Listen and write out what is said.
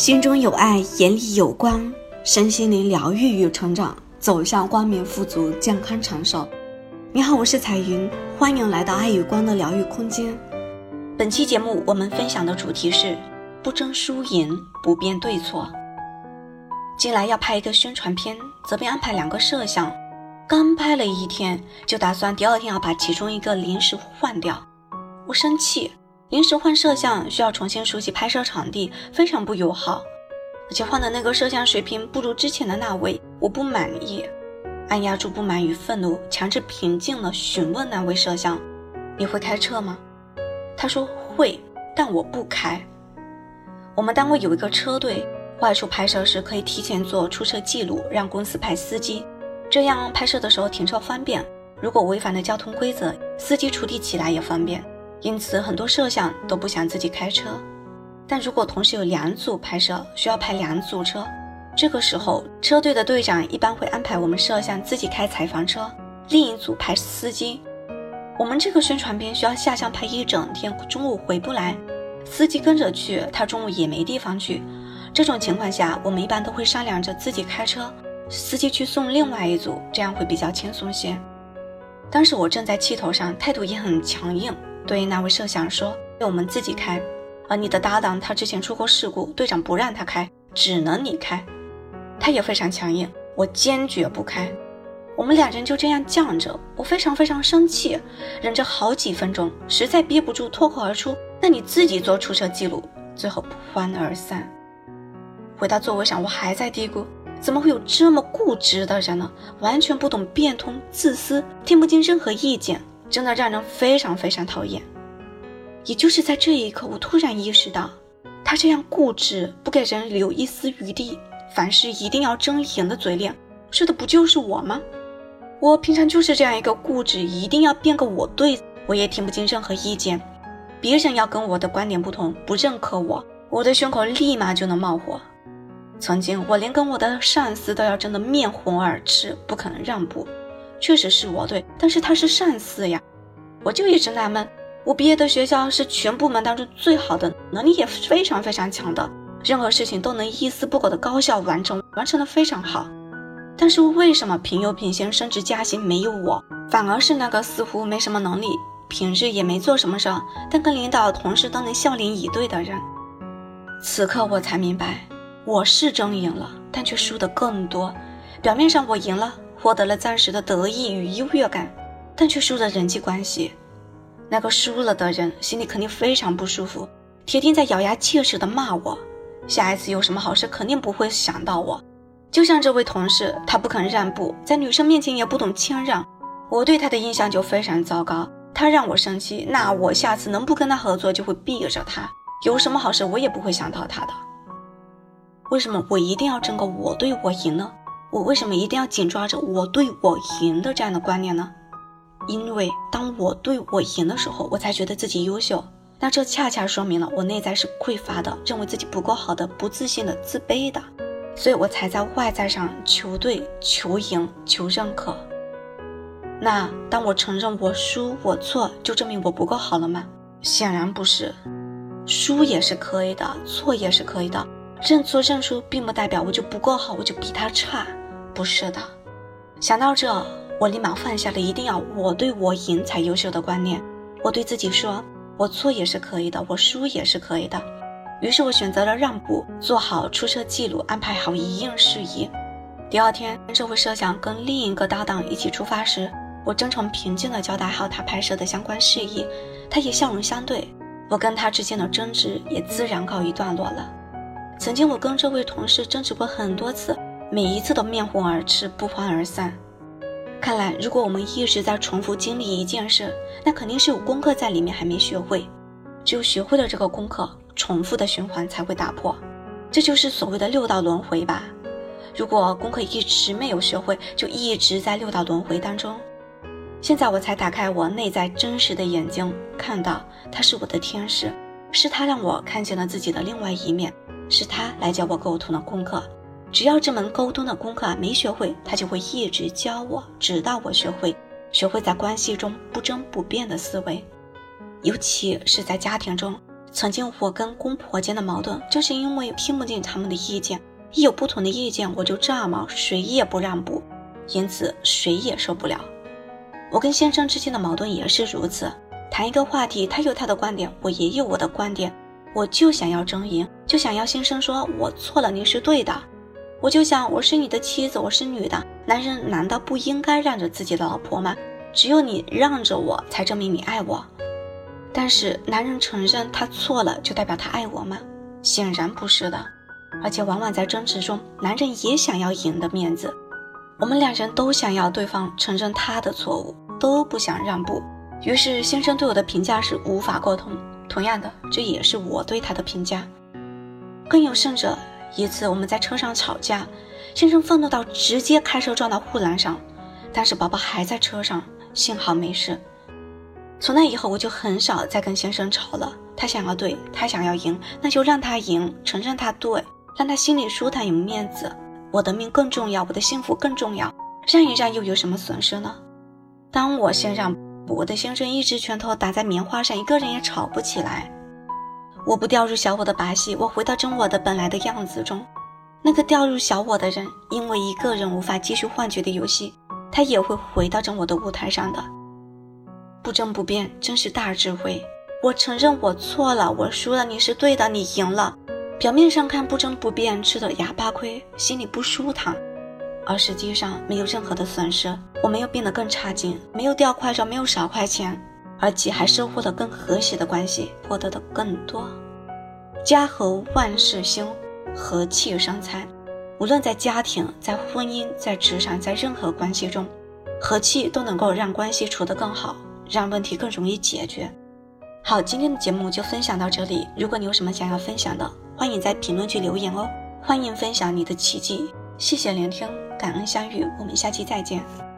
心中有爱，眼里有光，身心灵疗愈与成长，走向光明、富足、健康、长寿。你好，我是彩云，欢迎来到爱与光的疗愈空间。本期节目我们分享的主题是：不争输赢，不辩对错。近来要拍一个宣传片，责编安排两个摄像，刚拍了一天，就打算第二天要把其中一个临时换掉。我生气。临时换摄像需要重新熟悉拍摄场地，非常不友好。而且换的那个摄像水平不如之前的那位，我不满意。按压住不满与愤怒，强制平静地询问那位摄像：“你会开车吗？”他说会，但我不开。我们单位有一个车队，外出拍摄时可以提前做出车记录，让公司派司机，这样拍摄的时候停车方便。如果违反了交通规则，司机处理起来也方便。因此，很多摄像都不想自己开车。但如果同时有两组拍摄，需要拍两组车，这个时候车队的队长一般会安排我们摄像自己开采访车，另一组拍司机。我们这个宣传片需要下乡拍一整天，中午回不来，司机跟着去，他中午也没地方去。这种情况下，我们一般都会商量着自己开车，司机去送另外一组，这样会比较轻松些。当时我正在气头上，态度也很强硬。对那位摄像说：“我们自己开，而你的搭档他之前出过事故，队长不让他开，只能你开。”他也非常强硬，我坚决不开。我们两人就这样犟着，我非常非常生气，忍着好几分钟，实在憋不住，脱口而出：“那你自己做出车记录。”最后不欢而散。回到座位上，我还在嘀咕：“怎么会有这么固执的人呢？完全不懂变通，自私，听不进任何意见。”真的让人非常非常讨厌。也就是在这一刻，我突然意识到，他这样固执，不给人留一丝余地，凡事一定要争赢的嘴脸，说的不就是我吗？我平常就是这样一个固执，一定要变个我对，我也听不进任何意见。别人要跟我的观点不同，不认可我，我的胸口立马就能冒火。曾经，我连跟我的上司都要争得面红耳赤，不可能让步。确实是我对，但是他是上司呀，我就一直纳闷。我毕业的学校是全部门当中最好的，能力也非常非常强的，任何事情都能一丝不苟的高效完成，完成的非常好。但是为什么平有品先、升职加薪没有我，反而是那个似乎没什么能力，平日也没做什么事，但跟领导、同事都能笑脸以对的人？此刻我才明白，我是争赢了，但却输得更多。表面上我赢了。获得了暂时的得意与优越感，但却输了人际关系。那个输了的人心里肯定非常不舒服，铁定在咬牙切齿的骂我。下一次有什么好事，肯定不会想到我。就像这位同事，他不肯让步，在女生面前也不懂谦让，我对他的印象就非常糟糕。他让我生气，那我下次能不跟他合作，就会避着他。有什么好事，我也不会想到他的。为什么我一定要争个我对我赢呢？我为什么一定要紧抓着我对我赢的这样的观念呢？因为当我对我赢的时候，我才觉得自己优秀。那这恰恰说明了我内在是匮乏的，认为自己不够好的，不自信的，自卑的。所以我才在外在上求对、求赢、求认可。那当我承认我输我错，就证明我不够好了吗？显然不是，输也是可以的，错也是可以的。认错认输，并不代表我就不够好，我就比他差。不是的，想到这，我立马放下了一定要我对我赢才优秀的观念。我对自己说，我错也是可以的，我输也是可以的。于是我选择了让步，做好出车记录，安排好一应事宜。第二天，这位摄像跟另一个搭档一起出发时，我真诚平静地交代好他拍摄的相关事宜，他也笑容相对，我跟他之间的争执也自然告一段落了。曾经我跟这位同事争执过很多次。每一次都面红耳赤，不欢而散。看来，如果我们一直在重复经历一件事，那肯定是有功课在里面还没学会。只有学会了这个功课，重复的循环才会打破。这就是所谓的六道轮回吧。如果功课一直没有学会，就一直在六道轮回当中。现在我才打开我内在真实的眼睛，看到他是我的天使，是他让我看见了自己的另外一面，是他来教我沟通的功课。只要这门沟通的功课没学会，他就会一直教我，直到我学会，学会在关系中不争不辩的思维。尤其是在家庭中，曾经我跟公婆间的矛盾，就是因为听不进他们的意见，一有不同的意见我就炸毛，谁也不让步，因此谁也受不了。我跟先生之间的矛盾也是如此，谈一个话题，他有他的观点，我也有我的观点，我就想要争赢，就想要先生说我错了，你是对的。我就想我是你的妻子，我是女的，男人难道不应该让着自己的老婆吗？只有你让着我，才证明你爱我。但是男人承认他错了，就代表他爱我吗？显然不是的。而且往往在争执中，男人也想要赢的面子。我们两人都想要对方承认他的错误，都不想让步。于是先生对我的评价是无法沟通。同样的，这也是我对他的评价。更有甚者，一次我们在车上吵架，先生愤怒到直接开车撞到护栏上，但是宝宝还在车上，幸好没事。从那以后，我就很少再跟先生吵了。他想要对，他想要赢，那就让他赢，承认他对，让他心里舒坦有面子。我的命更重要，我的幸福更重要，让一让又有什么损失呢？当我先让，我的先生一直拳头打在棉花上，一个人也吵不起来。我不掉入小我的把戏，我回到真我的本来的样子中。那个掉入小我的人，因为一个人无法继续幻觉的游戏，他也会回到真我的舞台上的。不争不辩，真是大智慧。我承认我错了，我输了，你是对的，你赢了。表面上看不争不辩，吃的哑巴亏，心里不舒坦，而实际上没有任何的损失。我没有变得更差劲，没有掉块肉，没有少块钱，而且还收获了更和谐的关系，获得的更多。家和万事兴，和气生财。无论在家庭、在婚姻、在职场、在任何关系中，和气都能够让关系处得更好，让问题更容易解决。好，今天的节目就分享到这里。如果你有什么想要分享的，欢迎在评论区留言哦，欢迎分享你的奇迹，谢谢聆听，感恩相遇，我们下期再见。